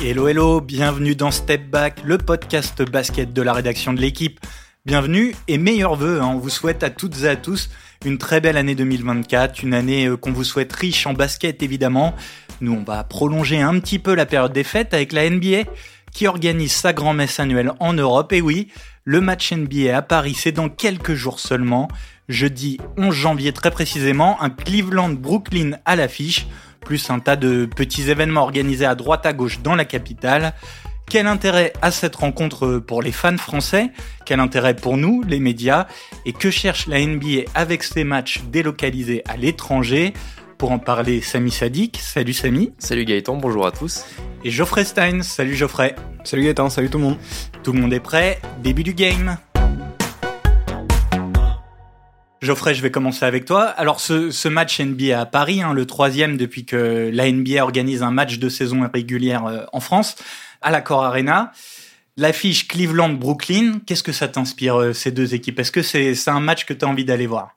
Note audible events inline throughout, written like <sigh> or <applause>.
Hello hello, bienvenue dans Step Back, le podcast basket de la rédaction de l'équipe. Bienvenue et meilleurs vœux, hein. on vous souhaite à toutes et à tous une très belle année 2024, une année euh, qu'on vous souhaite riche en basket évidemment. Nous on va prolonger un petit peu la période des fêtes avec la NBA qui organise sa grand-messe annuelle en Europe. Et oui, le match NBA à Paris, c'est dans quelques jours seulement. Jeudi 11 janvier très précisément, un Cleveland-Brooklyn à l'affiche, plus un tas de petits événements organisés à droite à gauche dans la capitale. Quel intérêt à cette rencontre pour les fans français? Quel intérêt pour nous, les médias? Et que cherche la NBA avec ces matchs délocalisés à l'étranger? Pour en parler, Samy Sadik. Salut Samy. Salut Gaëtan, bonjour à tous. Et Geoffrey Stein. Salut Geoffrey. Salut Gaëtan, salut tout le monde. Tout le monde est prêt Début du game. Geoffrey, je vais commencer avec toi. Alors, ce, match NBA à Paris, hein, le troisième depuis que la NBA organise un match de saison régulière euh, en France, à la Core Arena. L'affiche Cleveland-Brooklyn, qu'est-ce que ça t'inspire, euh, ces deux équipes? Est-ce que c'est un match que tu as envie d'aller voir?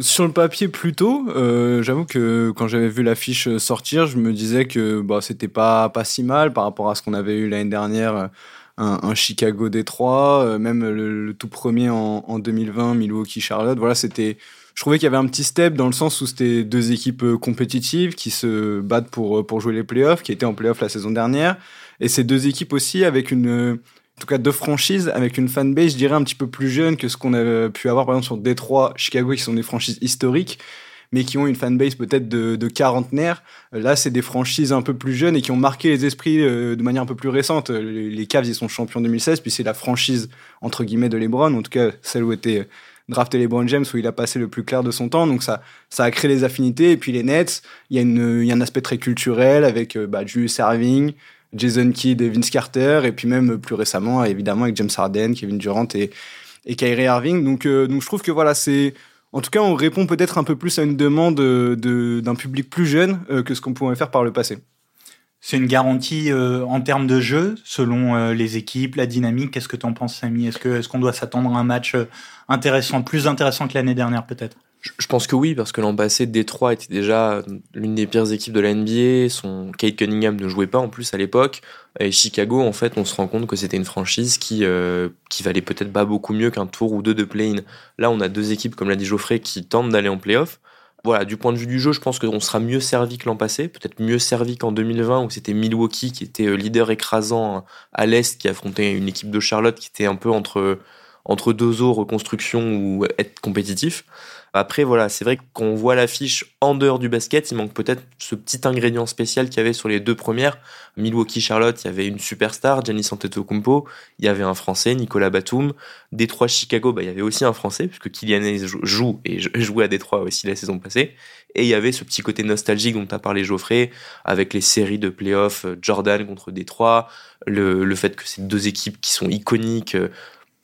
Sur le papier plutôt, euh, j'avoue que quand j'avais vu l'affiche sortir, je me disais que bah, c'était pas, pas si mal par rapport à ce qu'on avait eu l'année dernière, un, Chicago Détroit, euh, même le, tout premier en, en 2020, Milwaukee Charlotte. Voilà, c'était. Je trouvais qu'il y avait un petit step dans le sens où c'était deux équipes compétitives qui se battent pour, pour jouer les playoffs, qui étaient en playoffs la saison dernière. Et ces deux équipes aussi avec une en tout cas deux franchises avec une fanbase, je dirais, un petit peu plus jeune que ce qu'on a pu avoir par exemple sur Détroit, Chicago, qui sont des franchises historiques, mais qui ont une fanbase peut-être de, de quarantenaire. Là, c'est des franchises un peu plus jeunes et qui ont marqué les esprits euh, de manière un peu plus récente. Les, Cavs, ils sont champions 2016, puis c'est la franchise, entre guillemets, de LeBron, en tout cas celle où était drafté LeBron James, où il a passé le plus clair de son temps. Donc ça, ça a créé les affinités. Et puis les Nets, il y, a y a un aspect très culturel avec euh, bah, Julius Serving, Jason Kidd et Vince Carter, et puis même plus récemment, évidemment, avec James Harden, Kevin Durant et, et Kyrie Irving. Donc, euh, donc je trouve que voilà, c'est. En tout cas, on répond peut-être un peu plus à une demande de, d'un public plus jeune euh, que ce qu'on pouvait faire par le passé. C'est une garantie euh, en termes de jeu, selon les équipes, la dynamique. Qu'est-ce que tu en penses, Samy? Est-ce, qu'on doit s'attendre à un match intéressant, plus intéressant que l'année dernière, peut-être? Je pense que oui, parce que l'an passé, Détroit était déjà l'une des pires équipes de la NBA. Son Kate Cunningham ne jouait pas en plus à l'époque. Et Chicago, en fait, on se rend compte que c'était une franchise qui, euh, qui valait peut-être pas beaucoup mieux qu'un tour ou deux de play-in. Là, on a deux équipes, comme l'a dit Geoffrey, qui tentent d'aller en play-off. Voilà, du point de vue du jeu, je pense qu'on sera mieux servi que l'an passé, peut-être mieux servi qu'en 2020 où c'était Milwaukee qui était euh, leader écrasant à l'Est, qui affrontait une équipe de Charlotte qui était un peu entre, entre deux eaux, reconstruction ou être compétitif. Après, voilà, c'est vrai qu'on voit l'affiche en dehors du basket, il manque peut-être ce petit ingrédient spécial qu'il y avait sur les deux premières. Milwaukee Charlotte, il y avait une superstar, Giannis Antetokounmpo, il y avait un Français, Nicolas Batum. Détroit Chicago, bah, il y avait aussi un Français, puisque Kylian joue et <laughs> jouait à Détroit aussi la saison passée. Et il y avait ce petit côté nostalgique dont as parlé Geoffrey, avec les séries de playoffs, euh, Jordan contre Détroit, le, le fait que c'est deux équipes qui sont iconiques, euh,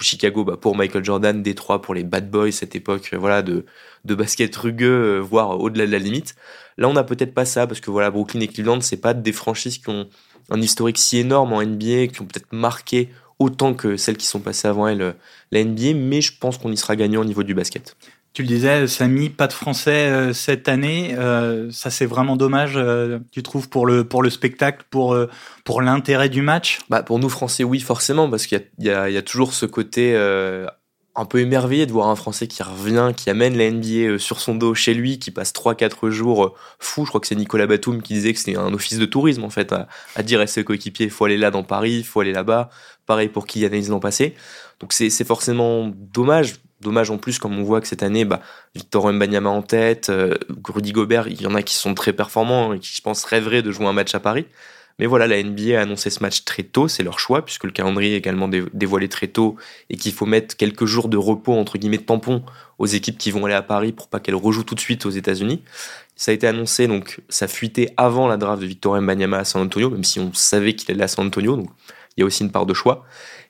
Chicago bah, pour Michael Jordan, Détroit pour les Bad Boys, cette époque euh, voilà de, de basket rugueux, euh, voire au-delà de la limite. Là, on n'a peut-être pas ça, parce que voilà, Brooklyn et Cleveland, c'est pas des franchises qui ont un historique si énorme en NBA, qui ont peut-être marqué autant que celles qui sont passées avant elles euh, la NBA, mais je pense qu'on y sera gagnant au niveau du basket. Tu le disais, Samy, pas de français euh, cette année. Euh, ça, c'est vraiment dommage, euh, tu trouves, pour le, pour le spectacle, pour, pour l'intérêt du match? Bah, Pour nous, Français, oui, forcément, parce qu'il y, y, a, toujours ce côté un peu émerveillé de voir un Français qui revient, qui amène la NBA sur son dos chez lui, qui passe 3-4 jours fou. Je crois que c'est Nicolas Batum qui disait que c'était un office de tourisme, en fait, à, dire à ses coéquipiers, il faut aller là dans Paris, il faut aller là-bas. Pareil pour qui analyse l'an passé. Donc c'est forcément dommage. Dommage en plus, comme on voit que cette année, bah, Victor Mbanyama en tête, euh, Rudy Gobert, il y en a qui sont très performants et qui, je pense, rêveraient de jouer un match à Paris. Mais voilà, la NBA a annoncé ce match très tôt, c'est leur choix, puisque le calendrier est également dévoilé très tôt et qu'il faut mettre quelques jours de repos, entre guillemets, de tampon aux équipes qui vont aller à Paris pour pas qu'elles rejouent tout de suite aux États-Unis. Ça a été annoncé, donc ça fuitait avant la draft de Victor Mbanyama à San Antonio, même si on savait qu'il allait à San Antonio, donc il y a aussi une part de choix.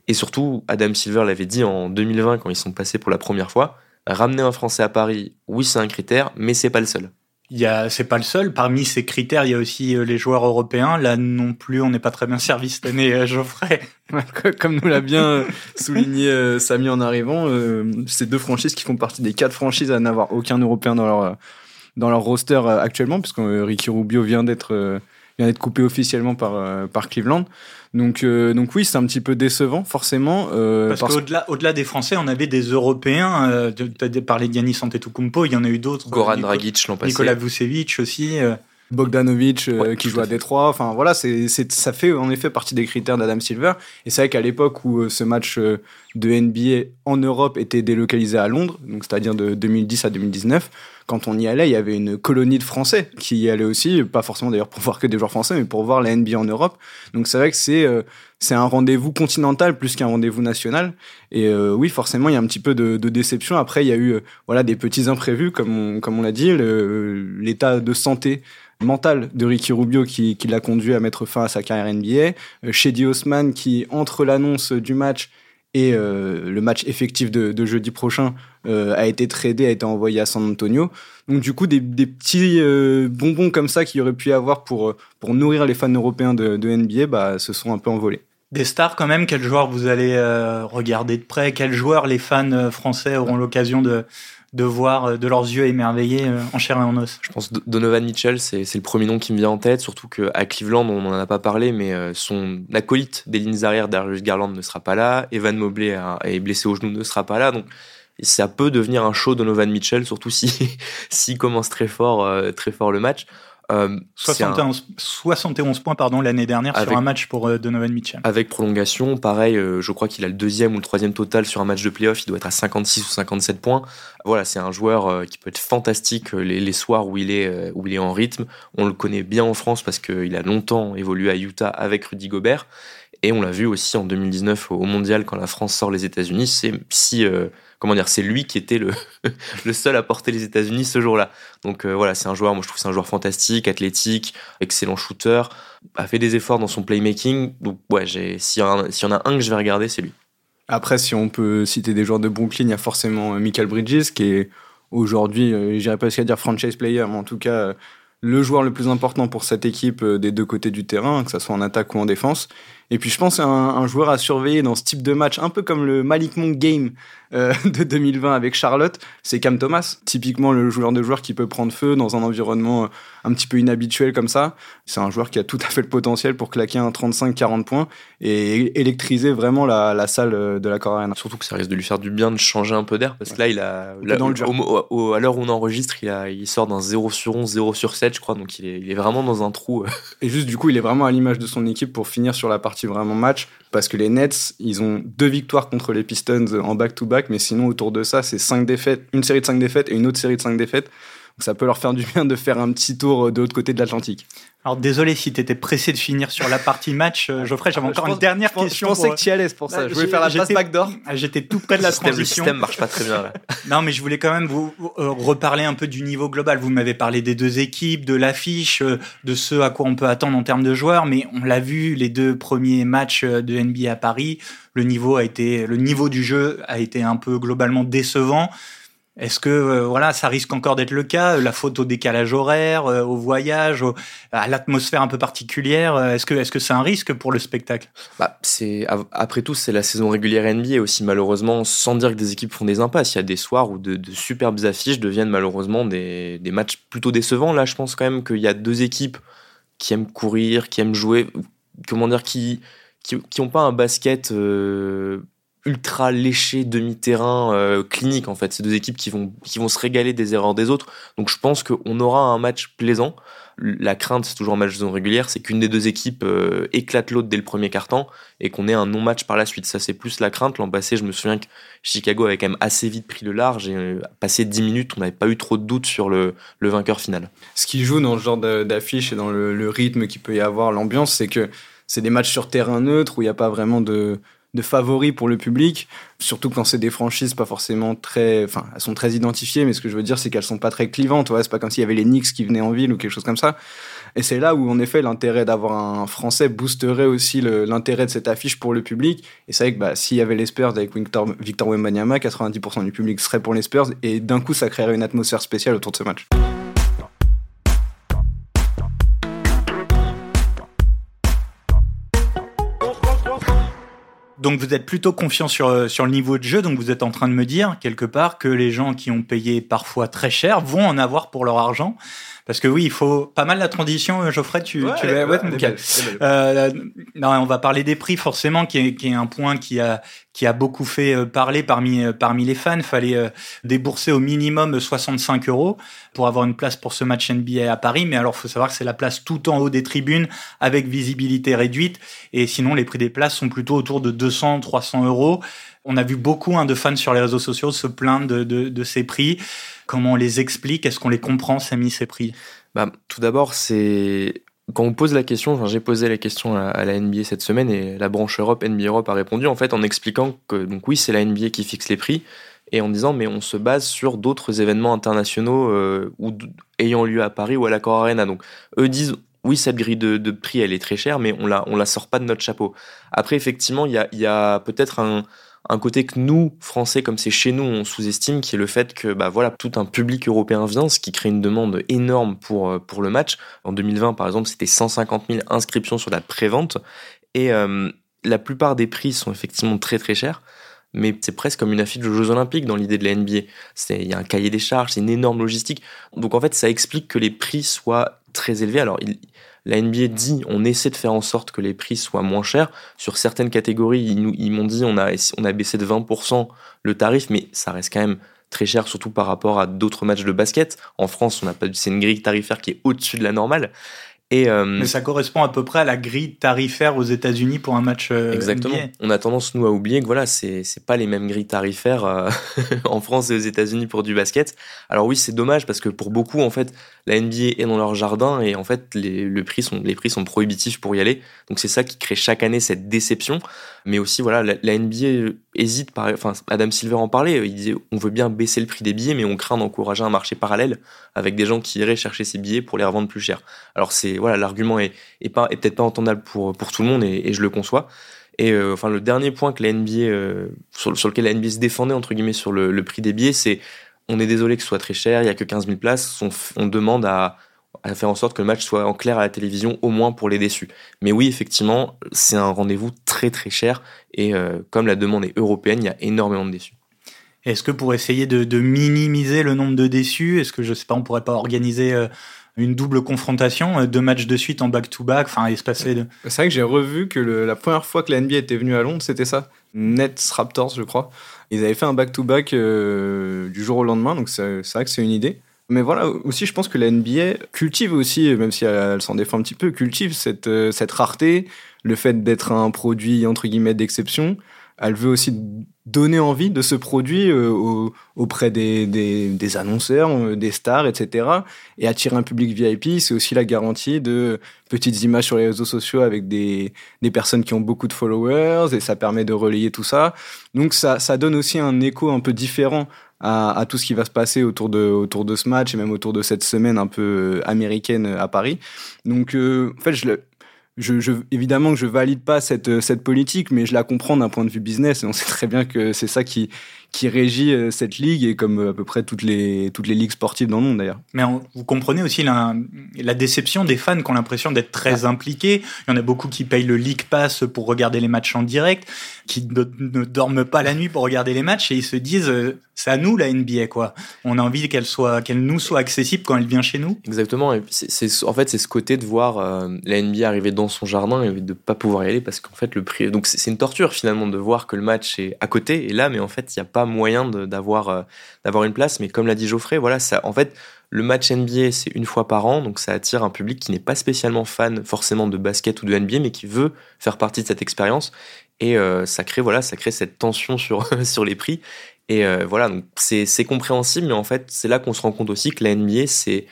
Et surtout, Adam Silver l'avait dit en 2020 quand ils sont passés pour la première fois, ramener un Français à Paris, oui c'est un critère, mais c'est pas le seul. Il y a, c'est pas le seul. Parmi ces critères, il y a aussi euh, les joueurs européens. Là non plus, on n'est pas très bien servi cette année, euh, Geoffrey. <laughs> Comme nous l'a bien euh, souligné Samy en arrivant, ces deux franchises qui font partie des quatre franchises à n'avoir aucun Européen dans leur dans leur roster actuellement, puisque Ricky Rubio vient d'être vient d'être coupé officiellement par, par Cleveland. Donc, donc oui, c'est un petit peu décevant, forcément. parce, qu'au-delà au-delà des Français, on avait des Européens. tu as parlé de Yannis Antetokounmpo, il y en a eu d'autres. Goran Dragic l'an passé. Nicolas Vucevic aussi. Bogdanovic euh, qui joue à Détroit. Enfin voilà, c'est, ça fait en effet partie des critères d'Adam Silver. Et c'est vrai qu'à l'époque où euh, ce match euh, de NBA en Europe était délocalisé à Londres, donc c'est-à-dire de 2010 à 2019, quand on y allait, il y avait une colonie de Français qui y allait aussi, pas forcément d'ailleurs pour <laughs> voir que des joueurs français, mais pour voir la NBA en Europe. Donc c'est vrai que c'est c'est un rendez-vous continental plus qu'un rendez-vous national. Et oui, forcément, il y a un petit peu de, déception. Après, il y a eu voilà des petits imprévus, comme on, comme on l'a dit, l'état de santé mental de Ricky Rubio qui, qui l'a conduit à mettre fin à sa carrière NBA. Euh, Shady Osman qui, entre l'annonce du match et euh, le match effectif de, de jeudi prochain, euh, a été tradé, a été envoyé à San Antonio. Donc du coup, des, des petits euh, bonbons comme ça qu'il aurait pu y avoir pour, pour nourrir les fans européens de, de NBA, bah, se sont un peu envolés. Des stars quand même, quels joueurs vous allez regarder de près? Quels joueurs les fans français auront l'occasion de, de voir euh, de leurs yeux émerveillés euh, en chair et en os. Je pense Donovan Mitchell, c'est le premier nom qui me vient en tête, surtout qu'à Cleveland, on n'en a pas parlé, mais euh, son acolyte des lignes arrière, Darius Garland, ne sera pas là. Evan Mobley est blessé au genou, ne sera pas là. Donc ça peut devenir un show Donovan Mitchell, surtout si <laughs> s'il commence très fort, très fort le match. 71, euh, 71 points pardon l'année dernière sur un match pour euh, Donovan Mitchell. Avec prolongation, pareil, euh, je crois qu'il a le deuxième ou le troisième total sur un match de playoff, il doit être à 56 ou 57 points. Voilà, c'est un joueur qui peut être fantastique les, les, soirs où il est où il est en rythme. On le connaît bien en France parce qu'il a longtemps évolué à Utah avec Rudy Gobert et on l'a vu aussi en 2019 au Mondial quand la France sort les États-Unis. C'est si c'est lui qui était le, <laughs> le seul à porter les États-Unis ce jour-là. Donc euh, voilà, c'est un joueur, moi je trouve c'est un joueur fantastique, athlétique, excellent shooter, a fait des efforts dans son playmaking. Donc ouais, s'il y, en a un que je vais regarder, c'est lui. Après, si on peut citer des joueurs de Brooklyn, il y a forcément euh, Michael Bridges qui est aujourd'hui, euh, j'irais pas jusqu'à dire franchise player, mais en tout cas le joueur le plus important pour cette équipe des deux côtés du terrain, que ce soit en attaque ou en défense. Et puis je pense un, un joueur à surveiller dans ce type de match, un peu comme le Malik Monk Game euh, <laughs> de 2020 avec Charlotte, c'est Cam Thomas. Typiquement le joueur de joueur qui peut prendre feu dans un environnement euh, un petit peu inhabituel comme ça. C'est un joueur qui a tout à fait le potentiel pour claquer un 35-40 points et électriser vraiment la, la salle euh, de la Arena. Surtout que ça risque de lui faire du bien de changer un peu d'air parce que là, il a, dans le au, à l'heure où on enregistre, il, a, il sort d'un 0 sur 11, 0 sur 7, je crois. Donc il est, il est vraiment dans un trou. et juste du coup, il est vraiment à l'image de son équipe pour finir sur la partie vraiment match parce que les Nets, ils ont deux victoires contre les Pistons en back-to-back, mais sinon autour de ça, c'est cinq défaites, une série de cinq défaites et une autre série de cinq défaites. Donc ça peut leur faire du bien de faire un petit tour de l'autre côté de l'Atlantique. Alors désolé si tu étais pressé de finir sur la partie match, euh, Geoffrey, j'avais encore une dernière question. Je pensais que tu y allais, pour ça. Bah, je voulais faire la passe backdoor. Ah, j'étais tout près de la transition. Le système marche pas très bien. Là. <laughs> non, mais je voulais quand même vous euh, reparler un peu du niveau global. Vous m'avez parlé des deux équipes, de l'affiche, euh, de ce à quoi on peut attendre en termes de joueurs, mais on l'a vu, les deux premiers matchs de NBA à Paris, le niveau a été, le niveau du jeu a été un peu globalement décevant. Est-ce que euh, voilà, ça risque encore d'être le cas La faute au décalage horaire, euh, au voyage, à l'atmosphère un peu particulière. Euh, est-ce que c'est un risque pour le spectacle? Bah, après tout c'est la saison régulière NBA aussi malheureusement sans dire que des équipes font des impasses. Il y a des soirs où de, superbes affiches deviennent malheureusement des, matchs plutôt décevants. Là, je pense quand même qu'il y a deux équipes qui aiment courir, qui aiment jouer, comment dire, qui qui, pas un basket ultra léché demi-terrain euh, clinique en fait. C'est deux équipes qui vont qui vont se régaler des erreurs des autres. Donc je pense qu'on aura un match plaisant. La crainte, c'est toujours un match de zone régulière, c'est qu'une des deux équipes euh, éclate l'autre dès le premier quart-temps et qu'on ait un non-match par la suite. Ça, c'est plus la crainte. L'an passé, je me souviens que Chicago avait quand même assez vite pris le large et euh, passé 10 minutes, on n'avait pas eu trop de doutes sur le, le, vainqueur final. Ce qui joue dans ce genre d'affiche et dans le, le rythme qu'il peut y avoir, l'ambiance, c'est que c'est des matchs sur terrain neutre où il n'y a pas vraiment de, de favoris pour le public, surtout quand c'est des franchises pas forcément très, enfin, elles sont très identifiées, mais ce que je veux dire, c'est qu'elles sont pas très clivantes, ouais, c'est pas comme s'il y avait les Knicks qui venaient en ville ou quelque chose comme ça. Et c'est là où, en effet, l'intérêt d'avoir un Français boosterait aussi l'intérêt de cette affiche pour le public. Et c'est vrai que bah, s'il y avait les Spurs avec Victor, Victor Wembanyama, 90% du public serait pour les Spurs, et d'un coup, ça créerait une atmosphère spéciale autour de ce match. Donc vous êtes plutôt confiant sur, sur le niveau de jeu, donc vous êtes en train de me dire quelque part que les gens qui ont payé parfois très cher vont en avoir pour leur argent. Parce que oui, il faut pas mal la transition, euh, Geoffrey, tu, Ouais, tu ouais, belle. Euh, non, on va parler des prix forcément, qui est, qui est un point qui a qui a beaucoup fait euh, parler parmi euh, parmi les fans. Fallait euh, débourser au minimum 65 euros pour avoir une place pour ce match NBA à Paris. Mais alors, faut savoir que c'est la place tout en haut des tribunes avec visibilité réduite. Et sinon, les prix des places sont plutôt autour de 200, 300 euros. On a vu beaucoup hein, de fans sur les réseaux sociaux se plaindre de, de, de ces prix. Comment on les explique? Est-ce qu'on les comprend, Samy, ces prix? Bah, tout d'abord, c'est quand on pose la question, j'ai posé la question à, la NBA cette semaine et la branche Europe, NBA Europe a répondu en fait en expliquant que donc oui, c'est la NBA qui fixe les prix et en disant mais on se base sur d'autres événements internationaux euh, ou ayant lieu à Paris ou à l'Accor Arena. Donc eux disent oui, cette grille de, prix, elle est très chère, mais on la, on la sort pas de notre chapeau. Après, effectivement, il y a, il y a peut-être un, un côté que nous, Français, comme c'est chez nous, on sous-estime, qui est le fait que bah, voilà, tout un public européen vient, ce qui crée une demande énorme pour, euh, pour le match. En 2020, par exemple, c'était 150 000 inscriptions sur la prévente. Et euh, la plupart des prix sont effectivement très très chers. Mais c'est presque comme une affiche de Jeux Olympiques dans l'idée de la NBA. Il y a un cahier des charges, c'est une énorme logistique. Donc en fait, ça explique que les prix soient très élevés. Alors, la NBA dit, on essaie de faire en sorte que les prix soient moins chers. Sur certaines catégories, ils, ils m'ont dit, on a, on baissé de 20% le tarif, mais ça reste quand même très cher, surtout par rapport à d'autres matchs de basket. En France, on a pas, c'est une grille tarifaire qui est au-dessus de la normale. Et, euh, Mais ça correspond à peu près à la grille tarifaire aux États-Unis pour un match euh, Exactement. NBA. On a tendance nous à oublier que voilà, c'est c'est pas les mêmes grilles tarifaires euh, <laughs> en France et aux États-Unis pour du basket. Alors oui, c'est dommage parce que pour beaucoup en fait, la NBA est dans leur jardin et en fait les le prix sont les prix sont prohibitifs pour y aller. Donc c'est ça qui crée chaque année cette déception. Mais aussi voilà, la, la NBA hésite par enfin Adam Silver en parlait, il disait on veut bien baisser le prix des billets mais on craint d'encourager un marché parallèle avec des gens qui iraient chercher ces billets pour les revendre plus cher. Alors c'est voilà, l'argument est pas est peut-être pas entendable pour pour tout le monde et, je le conçois. Et euh, enfin, le dernier point que la NBA, euh, sur, sur lequel la NBA se défendait, entre guillemets, sur le, prix des billets, c'est on est désolé que ce soit très cher, il y a que 15 000 places, on demande à, à faire en sorte que le match soit en clair à la télévision, au moins pour les déçus. Mais oui, effectivement, c'est un rendez-vous très très cher, et euh, comme la demande est européenne, il y a énormément de déçus. Est-ce que pour essayer de, de minimiser le nombre de déçus, est-ce que je sais pas, on pourrait pas organiser euh, une double confrontation, euh, deux matchs de suite en back-to-back, enfin espacer de... C'est vrai que j'ai revu que le- la première fois que la NBA était venue à Londres, c'était ça. Nets Raptors, je crois. Ils avaient fait un back-to-back euh, du jour au lendemain, donc c'est vrai que c'est une idée. Mais voilà, aussi, je pense que la NBA cultive aussi, même si elle, s'en défend un petit peu, cultive cette, euh, cette rareté, le fait d'être un produit, entre guillemets, d'exception. Elle veut aussi donner envie de ce produit euh, au- auprès des, des, des annonceurs, euh, des stars, etc. Et attirer un public VIP, c'est aussi la garantie de petites images sur les réseaux sociaux avec des, des personnes qui ont beaucoup de followers, et ça permet de relayer tout ça. Donc ça, ça donne aussi un écho un peu différent à, tout ce qui va se passer autour de, autour de ce match et même autour de cette semaine un peu euh, américaine à Paris. Donc euh, en fait, évidemment que je valide pas cette, cette politique, mais je la comprends d'un point de vue business. Et on sait très bien que c'est ça qui, qui régit euh, cette ligue et comme euh, à peu près toutes les, toutes les ligues sportives dans le monde d'ailleurs. Mais on- vous comprenez aussi la, la déception des fans qui ont l'impression d'être très impliqués. Il y en a beaucoup qui payent le League Pass pour regarder les matchs en direct, qui ne, ne dorment pas la nuit pour regarder les matchs et ils se disent euh, c'est à nous la NBA quoi. On a envie qu'elle soit, qu'elle nous soit accessible quand elle vient chez nous. Exactement. Et c'est, c'est- en fait, c'est ce côté de voir euh, la NBA arriver dans son jardin et de pas pouvoir y aller parce qu'en fait, le prix. Donc, c'est, c'est une torture finalement de voir que le match est à côté et là, mais en fait, il n'y a pas moyen de- d'avoir, euh, d'avoir une place. Mais comme l'a dit Geoffrey, voilà, ça, en fait, le match NBA, c'est une fois par an, donc ça attire un public qui n'est pas spécialement fan forcément de basket ou de NBA, mais qui veut faire partie de cette expérience. Et euh, ça crée, voilà, ça crée cette tension sur, <laughs> sur les prix. Et euh, voilà, donc c'est, compréhensible, mais en fait, c'est là qu'on se rend compte aussi que la NBA, c'est,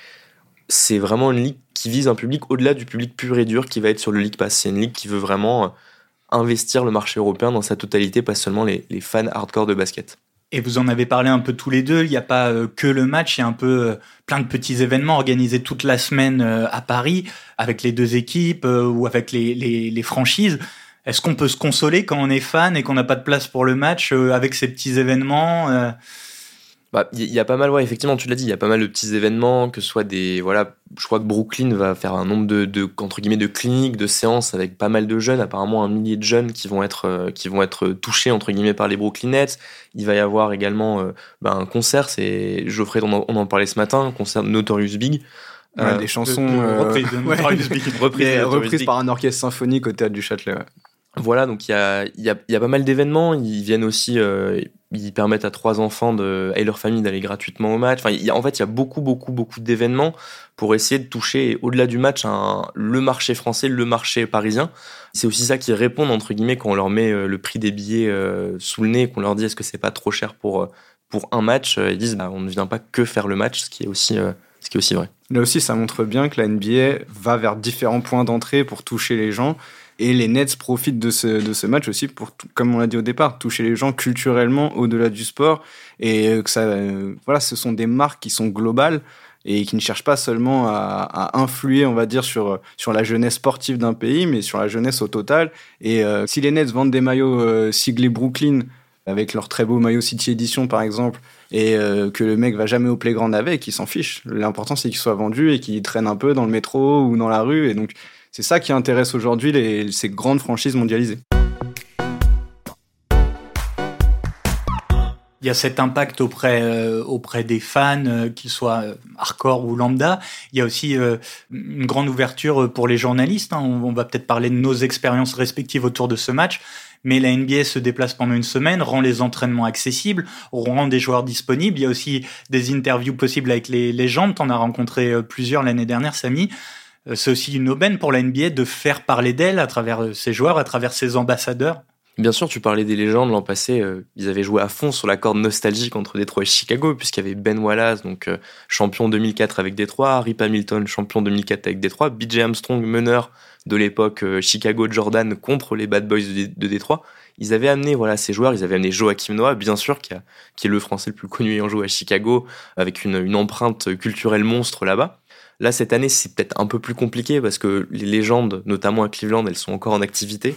c'est vraiment une ligue qui vise un public au-delà du public pur et dur qui va être sur le League Pass. C'est une ligue qui veut vraiment investir le marché européen dans sa totalité, pas seulement les, fans hardcore de basket. Et vous en avez parlé un peu tous les deux. Il n'y a pas euh, que le match, il y a un peu euh, plein de petits événements organisés toute la semaine euh, à Paris avec les deux équipes ou avec les, franchises. Est-ce qu'on peut se consoler quand on est fan et qu'on n'a pas de place pour le match avec ces petits événements bah, il y, a pas mal, ouais, effectivement, tu l'as dit, il y a pas mal de petits événements, que ce soit des, voilà, je crois que Brooklyn va faire un nombre de, de, entre guillemets, de cliniques, de séances avec pas mal de jeunes, apparemment un millier de jeunes qui vont être, euh, qui vont être touchés, entre guillemets, par les Brooklyn Nets. Il va y avoir également euh, bah, un concert, c'est Geoffrey, on en, on en parlait ce matin, un concert Notorious Big. Euh, des chansons <laughs> reprises, reprises, par un orchestre symphonique au théâtre du Châtelet. Voilà, donc il y a, y, a, y a, pas mal d'événements. Ils viennent aussi, euh, ils permettent à trois enfants de, et leur famille d'aller gratuitement au match. Enfin, y en fait, il y a beaucoup, beaucoup, beaucoup d'événements pour essayer de toucher, au-delà du match, le marché français, le marché parisien. C'est aussi ça qui répondent, entre guillemets, quand on leur met euh, le prix des billets euh, sous le nez, qu'on leur dit est-ce que c'est pas trop cher pour, pour un match. Ils disent bah, on ne vient pas que faire le match, ce qui est aussi, ce qui est aussi vrai. Là aussi, ça montre bien que la NBA va vers différents points d'entrée pour toucher les gens. Et les Nets profitent de ce, de ce match aussi pour, comme on l'a dit au départ, toucher les gens culturellement au-delà du sport. Et euh, que ça, euh, voilà, ce sont des marques qui sont globales et qui ne cherchent pas seulement à, influer, on va dire, sur, sur la jeunesse sportive d'un pays, mais sur la jeunesse au total. Et euh, si les Nets vendent des maillots siglés Brooklyn, avec leur très beau maillot City Edition par exemple, et que le mec va jamais au playground avec, il s'en fiche. L'important c'est qu'il soit vendu et qu'il traîne un peu dans le métro ou dans la rue. Et donc c'est ça qui intéresse aujourd'hui ces grandes franchises mondialisées. Il y a cet impact auprès, euh, auprès des fans, euh, qu'ils soient euh, hardcore ou lambda. Il y a aussi une grande ouverture pour les journalistes. Hein. On, va peut-être parler de nos expériences respectives autour de ce match. Mais la NBA se déplace pendant une semaine, rend les entraînements accessibles, rend des joueurs disponibles. Il y a aussi des interviews possibles avec les légendes. T'en as rencontré plusieurs l'année dernière, Samy. Euh, c'est aussi une aubaine pour la NBA de faire parler d'elle à travers euh, ses joueurs, à travers ses ambassadeurs. Bien sûr, tu parlais des légendes l'an passé. Euh, ils avaient joué à fond sur la corde nostalgique entre Détroit et Chicago, puisqu'il y avait Ben Wallace, donc champion 2004 avec Détroit, Rip Hamilton, champion 2004 avec Détroit, BJ Armstrong, meneur de l'époque Chicago Jordan contre les Bad Boys de, Détroit. Ils avaient amené voilà ces joueurs, ils avaient amené Joachim Noah, bien sûr, qui, est le Français le plus connu ayant joué à Chicago, avec une empreinte culturelle monstre là-bas. Là, cette année, c'est peut-être un peu plus compliqué parce que les légendes, notamment à Cleveland, elles sont encore en activité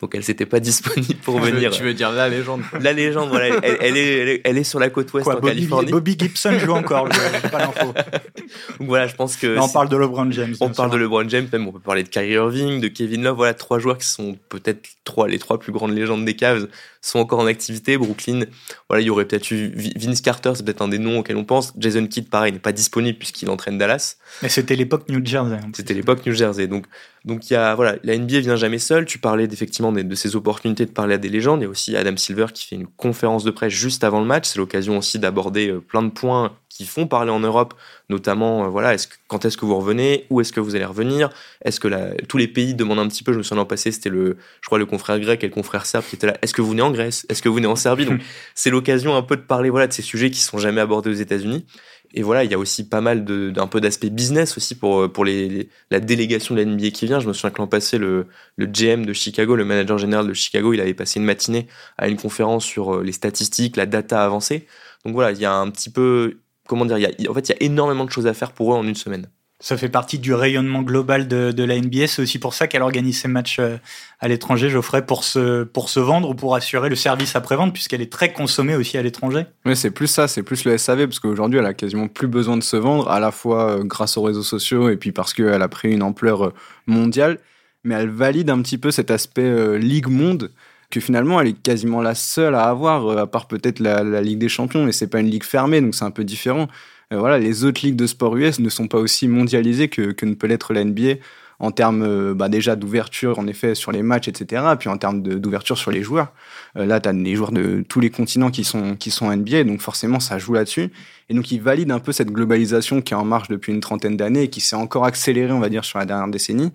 donc elle s'était pas disponible pour <laughs> venir. tu veux dire la légende La légende, voilà, elle, est, elle, est, sur la côte ouest en Californie. Bobby Gibson joue encore, pas l'info. <laughs> Donc voilà, je pense que. on parle de LeBron James. On parle de LeBron James, même on peut parler de Kyrie Irving, de Kevin Love, voilà, trois joueurs qui sont peut-être trois, les trois plus grandes légendes des Cavs sont encore en activité. Brooklyn, voilà, il y aurait peut-être eu Vince Carter, c'est peut-être un des noms auxquels on pense. Jason Kidd, pareil, n'est pas disponible puisqu'il entraîne Dallas. Mais c'était l'époque New Jersey. C'était l'époque New Jersey. Donc, donc il y a, voilà, la NBA vient jamais seule. Tu parlais effectivement de, de ces opportunités de parler à des légendes. Il y a aussi Adam Silver qui fait une conférence de presse juste avant le match. C'est l'occasion aussi d'aborder euh, plein de points qui font parler en Europe, notamment, euh, voilà, est-ce quand est-ce que vous revenez, où est-ce que vous allez revenir, est-ce que la, tous les pays demandent un petit peu, je me souviens l'an passé, c'était le, je crois, le confrère grec et le confrère serbe qui étaient là, est-ce que vous venez en Grèce, est-ce que vous venez en Serbie, donc <laughs> c'est l'occasion un peu de parler, voilà, de ces sujets qui sont jamais abordés aux États-Unis. Et voilà, il y a aussi pas mal d'un peu d'aspect business aussi pour, pour les, la délégation de la NBA qui vient. Je me souviens que l'an passé, le, le GM de Chicago, le manager général de Chicago, il avait passé une matinée à une conférence sur euh, les statistiques, la data avancée. Donc voilà, il y a un petit peu, comment dire, il y a, en fait, il y a énormément de choses à faire pour eux en une semaine. Ça fait partie du rayonnement global de, la NBA. C'est aussi pour ça qu'elle organise ses matchs euh, à l'étranger, Geoffrey, pour se, pour se vendre ou pour assurer le service après-vente, puisqu'elle est très consommée aussi à l'étranger. Oui, c'est plus ça, c'est plus le SAV, parce qu'aujourd'hui, elle a quasiment plus besoin de se vendre, à la fois euh, grâce aux réseaux sociaux et puis parce qu'elle a pris une ampleur euh, mondiale. Mais elle valide un petit peu cet aspect Ligue Monde que finalement elle est quasiment la seule à avoir, à part peut-être la, la, Ligue des Champions, mais c'est pas une ligue fermée, donc c'est un peu différent. Euh, voilà, les autres ligues de sport US ne sont pas aussi mondialisées que, que ne peut l'être la NBA en termes euh, bah déjà d'ouverture en effet sur les matchs etc puis en termes d'ouverture sur les joueurs. Euh, là tu as les joueurs de tous les continents qui sont qui sont NBA donc forcément ça joue là-dessus. Et donc ils valident un peu cette globalisation qui est en marche depuis une trentaine d'années et qui s'est encore accélérée on va dire sur la dernière décennie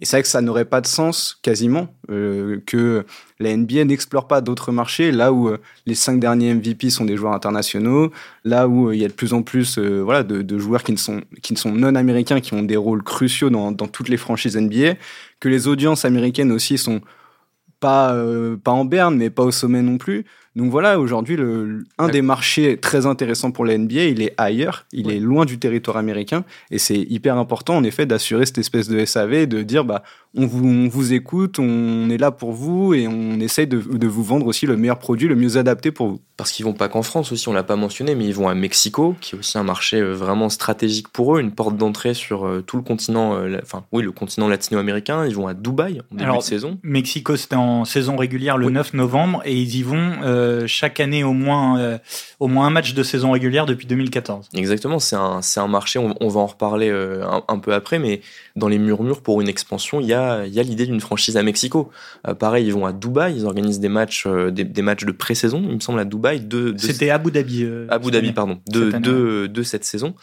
et c'est vrai que ça n'aurait pas de sens, quasiment, euh, que la NBA n'explore pas d'autres marchés, là où euh, les cinq derniers MVP sont des joueurs internationaux, là où euh, il y a de plus en plus voilà, de, de, joueurs qui ne sont, qui ne sont non américains, qui ont des rôles cruciaux dans, dans toutes les franchises NBA, que les audiences américaines aussi sont pas, pas en berne, mais pas au sommet non plus. Donc voilà, aujourd'hui, le, un des marchés très intéressants pour la NBA, il est ailleurs, il est loin du territoire américain, et c'est hyper important en effet d'assurer cette espèce de SAV, de dire bah on vous, on vous écoute, on est là pour vous, et on essaye de, de vous vendre aussi le meilleur produit, le mieux adapté pour vous. Parce qu'ils vont pas qu'en France aussi, on l'a pas mentionné, mais ils vont à Mexico, qui est aussi un marché euh, vraiment stratégique pour eux, une porte d'entrée sur euh, tout le continent, euh, enfin oui, le continent latino-américain. Ils vont à Dubaï en début Alors, de saison. Mexico, c'était en saison régulière le Oui. 9 novembre et ils y vont euh, chaque année au moins, euh, au moins un match de saison régulière depuis 2014. Exactement, c'est un, c'est un marché, on, on va en reparler euh, un, un peu après, mais dans les murmures pour une expansion, il y a, y a l'idée d'une franchise à Mexico. Euh, pareil, ils vont à Dubaï, ils organisent des matchs, euh, des, des matchs de pré-saison, il me semble, à Dubaï, de, de- C'était Abu Dhabi. euh, Abu Dhabi, année. pardon, de, Cette de, de cette saison.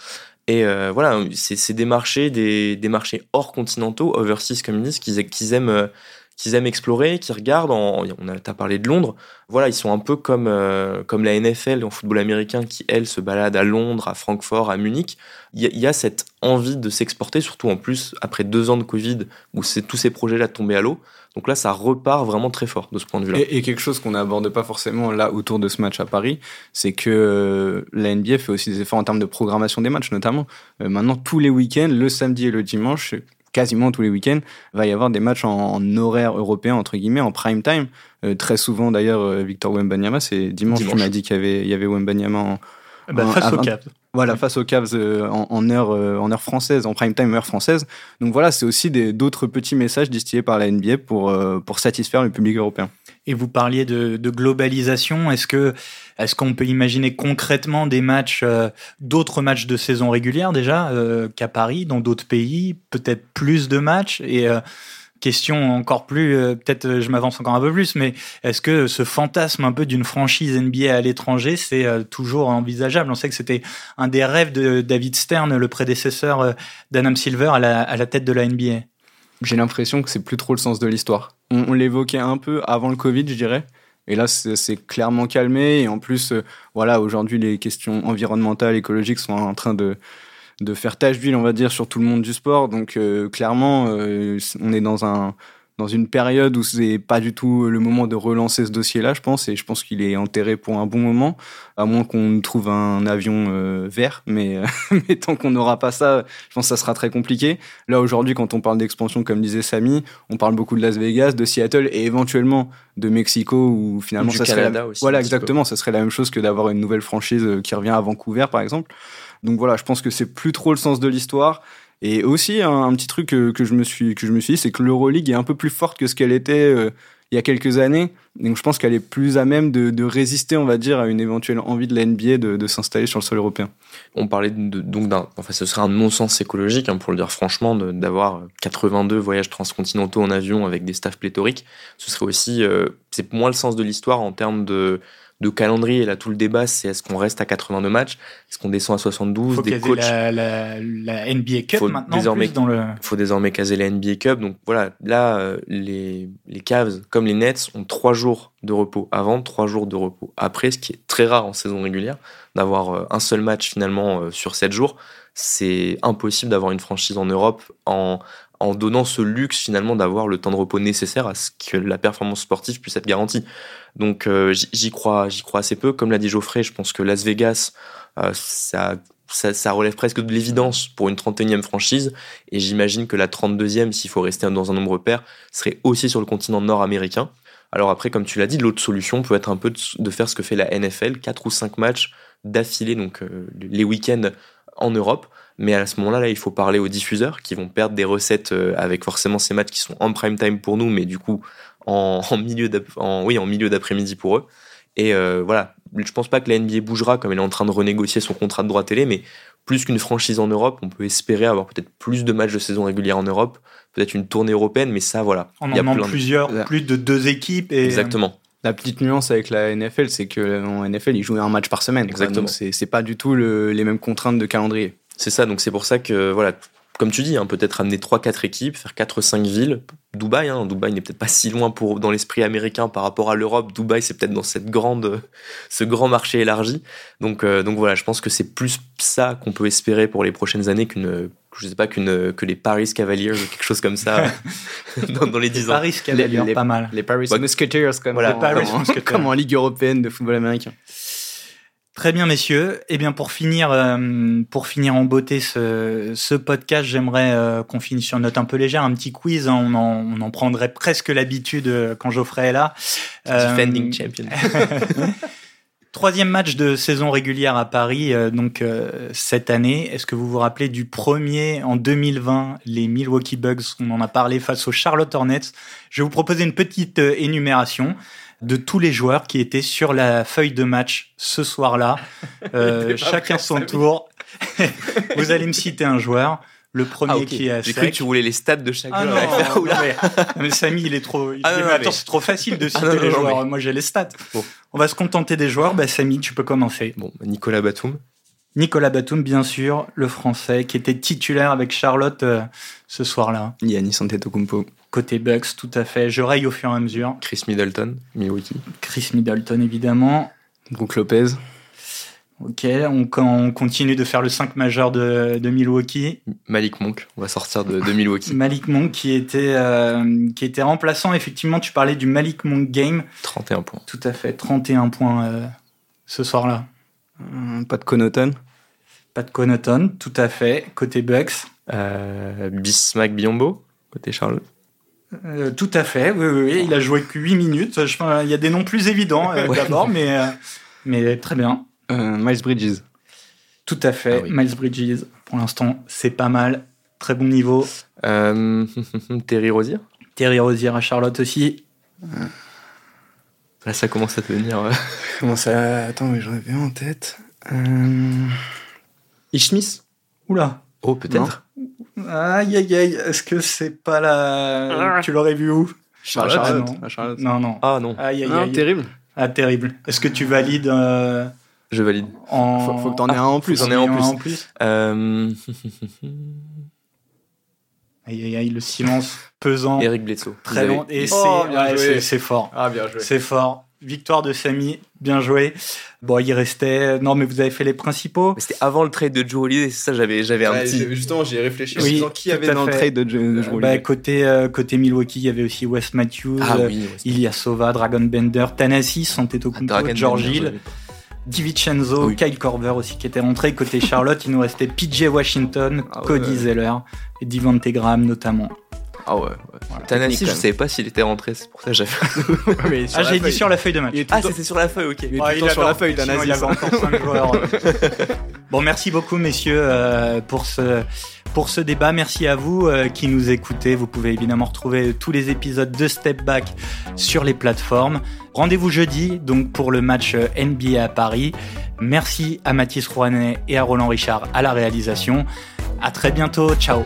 Et euh, voilà, c'est des marchés, des, des marchés hors continentaux, overseas comme ils disent, qu'ils qu'ils aiment, qu'ils aiment explorer, qu'ils regardent. En, on a t'as parlé de Londres. Voilà, ils sont un peu comme euh, comme la NFL en football américain qui elle se balade à Londres, à Francfort, à Munich. Il y y a cette envie de s'exporter, surtout en plus après deux ans de Covid où tous ces projets-là tombaient à l'eau. Donc là, ça repart vraiment très fort de ce point de vue-là. Et, et quelque chose qu'on n'aborde pas forcément là autour de ce match à Paris, c'est que euh, la NBA fait aussi des efforts en termes de programmation des matchs, notamment. Euh, maintenant, tous les week-ends, le samedi et le dimanche, quasiment tous les week-ends, va y avoir des matchs en, en horaire européen, entre guillemets, en prime time. Euh, très souvent, d'ailleurs, euh, Victor Wembanyama, c'est dimanche, Dimanche. tu m'as dit qu'il y avait, il y avait Wembanyama en, Bah, Un- face un- au Cavs. voilà, face aux Cavs euh, en, en heure, euh, en heure française, en prime time heure française. Donc voilà, c'est aussi d'autres petits messages distillés par la NBA pour, euh, pour satisfaire le public européen. Et vous parliez de, de globalisation. Est-ce que est-ce qu'on peut imaginer concrètement des matchs, euh, d'autres matchs de saison régulière déjà euh, qu'à Paris, dans d'autres pays, peut-être plus de matchs et euh, Question encore plus, euh, peut-être euh, je m'avance encore un peu plus, mais est-ce que ce fantasme un peu d'une franchise NBA à l'étranger, c'est euh, toujours envisageable? On sait que c'était un des rêves de David Stern, le prédécesseur d'Adam Silver à la, à la tête de la NBA. J'ai l'impression que c'est plus trop le sens de l'histoire. On, l'évoquait un peu avant le Covid, je dirais. Et là, c'est c'est clairement calmé. Et en plus, euh, voilà, aujourd'hui, les questions environnementales, écologiques sont en train de, de faire tache d'huile, on va dire, sur tout le monde du sport. Donc, euh, clairement, euh, on est dans un dans une période où c'est pas du tout le moment de relancer ce dossier-là, je pense, et je pense qu'il est enterré pour un bon moment, à moins qu'on trouve un avion euh, vert, mais, <laughs> mais tant qu'on n'aura pas ça, je pense que ça sera très compliqué. Là, aujourd'hui, quand on parle d'expansion, comme disait Samy, on parle beaucoup de Las Vegas, de Seattle et éventuellement de Mexico, où finalement Du ça serait Canada la... aussi, voilà exactement, ça serait la même chose que d'avoir une nouvelle franchise euh, qui revient à Vancouver, par exemple. Donc voilà, je pense que c'est plus trop le sens de l'histoire. Et aussi un, petit truc que, que je me suis que je me suis dit, c'est que l'Euroleague est un peu plus forte que ce qu'elle était euh, il y a quelques années. Donc je pense qu'elle est plus à même de, de résister, on va dire, à une éventuelle envie de la NBA de, de s'installer sur le sol européen. On parlait donc d'un, enfin, ce serait un non-sens écologique, hein, pour le dire franchement, d'avoir 82 voyages transcontinentaux en avion avec des staffs pléthoriques. Ce serait aussi, euh, c'est moins le sens de l'histoire en termes de, de calendrier. Là, tout le débat, c'est est-ce qu'on reste à 82 matchs, est-ce qu'on descend à 72, faut des caser coachs. la, la, la NBA Cup Faut maintenant désormais- plus dans le. Il faut désormais caser la NBA Cup. Donc voilà, là, euh, les, les Cavs, comme les Nets, ont trois jours de repos avant, trois jours de repos après, ce qui est très rare en saison régulière, d'avoir euh, un seul match finalement euh, sur sept jours. C'est impossible d'avoir une franchise en Europe en, en donnant ce luxe finalement d'avoir le temps de repos nécessaire à ce que la performance sportive puisse être garantie. Donc euh, j'y crois, j'y crois assez peu. Comme l'a dit Geoffrey, je pense que Las Vegas, euh, ça, relève presque de l'évidence pour une 31e franchise. Et j'imagine que la 32e, s'il faut rester dans un nombre pair, serait aussi sur le continent nord-américain. Alors après, comme tu l'as dit, l'autre solution peut être un peu de, de faire ce que fait la NFL, 4 ou 5 matchs d'affilée, donc euh, les week-ends en Europe. Mais à ce moment-là, là, il faut parler aux diffuseurs qui vont perdre des recettes euh, avec forcément ces matchs qui sont en prime time pour nous, mais du coup en, <laughs> en milieu en, oui, en milieu d'après-midi pour eux. Et euh, voilà, je pense pas que la NBA bougera comme elle est en train de renégocier son contrat de droit télé, mais plus qu'une franchise en Europe, on peut espérer avoir peut-être plus de matchs de saison régulière en Europe, peut-être une tournée européenne, mais ça, voilà. En Il y a emmenant plein de- plusieurs, plus de deux équipes et Exactement. La petite nuance avec la NFL, c'est que en NFL, ils jouaient un match par semaine. Exactement. Donc c'est c'est pas du tout le- les mêmes contraintes de calendrier. C'est ça, donc c'est pour ça que voilà, comme tu dis, hein, peut-être amener 3-4 équipes, faire 4-5 villes. Dubaï, hein, Dubaï n'est peut-être pas si loin pour, dans l'esprit américain par rapport à l'Europe. Dubaï, c'est peut-être dans cette grande, <laughs> ce grand marché élargi. Donc, euh, donc voilà, je pense que c'est plus ça qu'on peut espérer pour les prochaines années qu'une, je sais pas, qu'une, que les Paris Cavaliers ou quelque chose comme ça <laughs> <laughs> dans, dans les 10 ans. Paris Cavaliers, Les- pas mal. Les Paris Ouais. Musketeers, comme, Voilà, Paris comme- Musketeers. comme en Ligue européenne de football américain. Très bien, messieurs. Eh bien, pour finir, euh, pour finir en beauté ce, ce podcast, j'aimerais euh, qu'on finisse sur une note un peu légère, un petit quiz. hein. on, en, on en prendrait presque l'habitude euh, quand Geoffrey est là. Defending champion. <laughs> Troisième match de saison régulière à Paris, donc cette année. Est-ce que vous vous rappelez du premier en 2020, les Milwaukee Bucks? On en a parlé face aux Charlotte Hornets. Je vais vous proposer une petite énumération de tous les joueurs qui étaient sur la feuille de match ce soir-là. <laughs> Euh, chacun son tour. <laughs> vous allez me citer un joueur. Le premier Ah, ok. qui est à J'ai cru que tu voulais les stats de chaque Ah joueur. non, <laughs> mais, non, mais Samy, il est trop. il Ah dit, non, mais non, attends, mais- c'est trop facile de citer non, non, les non, joueurs. mais- Moi, j'ai les stats. Bon. On va se contenter des joueurs. Bah, Samy, tu peux commencer. Bon, bah, Nicolas Batum. Nicolas Batum, bien sûr, le français, qui était titulaire avec Charlotte euh, ce soir-là. Yannis Antetokounmpo. Côté Bucks, tout à fait. Je raye au fur et à mesure. Chris Middleton, Milwaukee. Chris Middleton, évidemment. Brook Lopez. Ok, on, on continue de faire le 5 majeur de, de Milwaukee. Malik Monk, on va sortir de, de Milwaukee. <laughs> Malik Monk qui était, euh, qui était remplaçant. Effectivement, tu parlais du Malik Monk game. 31 points. Tout à fait, 31 points euh, ce soir-là. Euh, Pas de Connaughton. Pas de Connaughton, tout à fait. Côté Bucks, Euh, Bismack Biombo, côté Charlotte. Euh, tout à fait. Oui, oui, oui. Il a joué que 8 minutes. Je il y a des noms plus évidents euh, Ouais. d'abord, mais, euh, mais très bien. Euh, Miles Bridges. Tout à fait. Ah oui. Miles Bridges, pour l'instant, c'est pas mal. Très bon niveau. Euh, <laughs> Terry Rozier. Terry Rozier à Charlotte aussi. Là, ça commence à devenir. <laughs> Comment ça Attends, mais j'en avais un en tête. Euh... Ish Smith Oula. Oh, peut-être. Aïe, aïe, aïe. Est-ce que c'est pas la. Tu l'aurais vu où? Charlotte. Ah, non. Ah, Charlotte. Non, non. Ah non, Aïe, aïe, Non, aïe. terrible. Ah, terrible. Est-ce que tu valides euh, je valide. en. Faut, faut que t'en aies un en plus. J'en ai un en plus. en plus Euh, Aïe, aïe, aïe. Le silence pesant. Eric Bledsoe. Très long. Et Oh, c'est bien ouais, joué. c'est- c'est fort. Ah, bien joué. C'est fort. Victoire de Samy, bien joué. Bon, il restait. Non, mais vous avez fait les principaux. C'était avant le trade de Joe Holiday, c'est ça, j'avais, j'avais un petit. Justement, j'y ai réfléchi. Oui, qui avait dans le trade de Joe de Joe Bah, côté, euh, côté Milwaukee, il y avait aussi Wes Matthews, Ah euh, oui, Ilya Sova, Dragon Bender, Tanassis, Ah, Antetokounmpo, Dragan George Bender, Hill, DiVincenzo, Oui. Kyle Korver aussi qui était rentré. Côté Charlotte, il nous restait PJ Washington, Ah ouais. Cody Zeller et Devontae Graham notamment. Ah ouais. ouais. Tanassi, Technique, je savais pas s'il était rentré, c'est pour ça que j'avais. <laughs> Ah, j'ai dit sur la feuille de match. Ah, c'était sur la feuille, ok. il est tout Ah, temps sur la feuille, Tanasi. Il y avait encore 5 <laughs> joueurs. <laughs> bon, merci beaucoup, messieurs, euh, pour ce, pour ce débat. Merci à vous euh, qui nous écoutez. Vous pouvez évidemment retrouver tous les épisodes de Step Back sur les plateformes. Rendez-vous jeudi, donc, pour le match euh, NBA à Paris. Merci à Mathis Rouanet et à Roland Richard à la réalisation. À très bientôt. Ciao.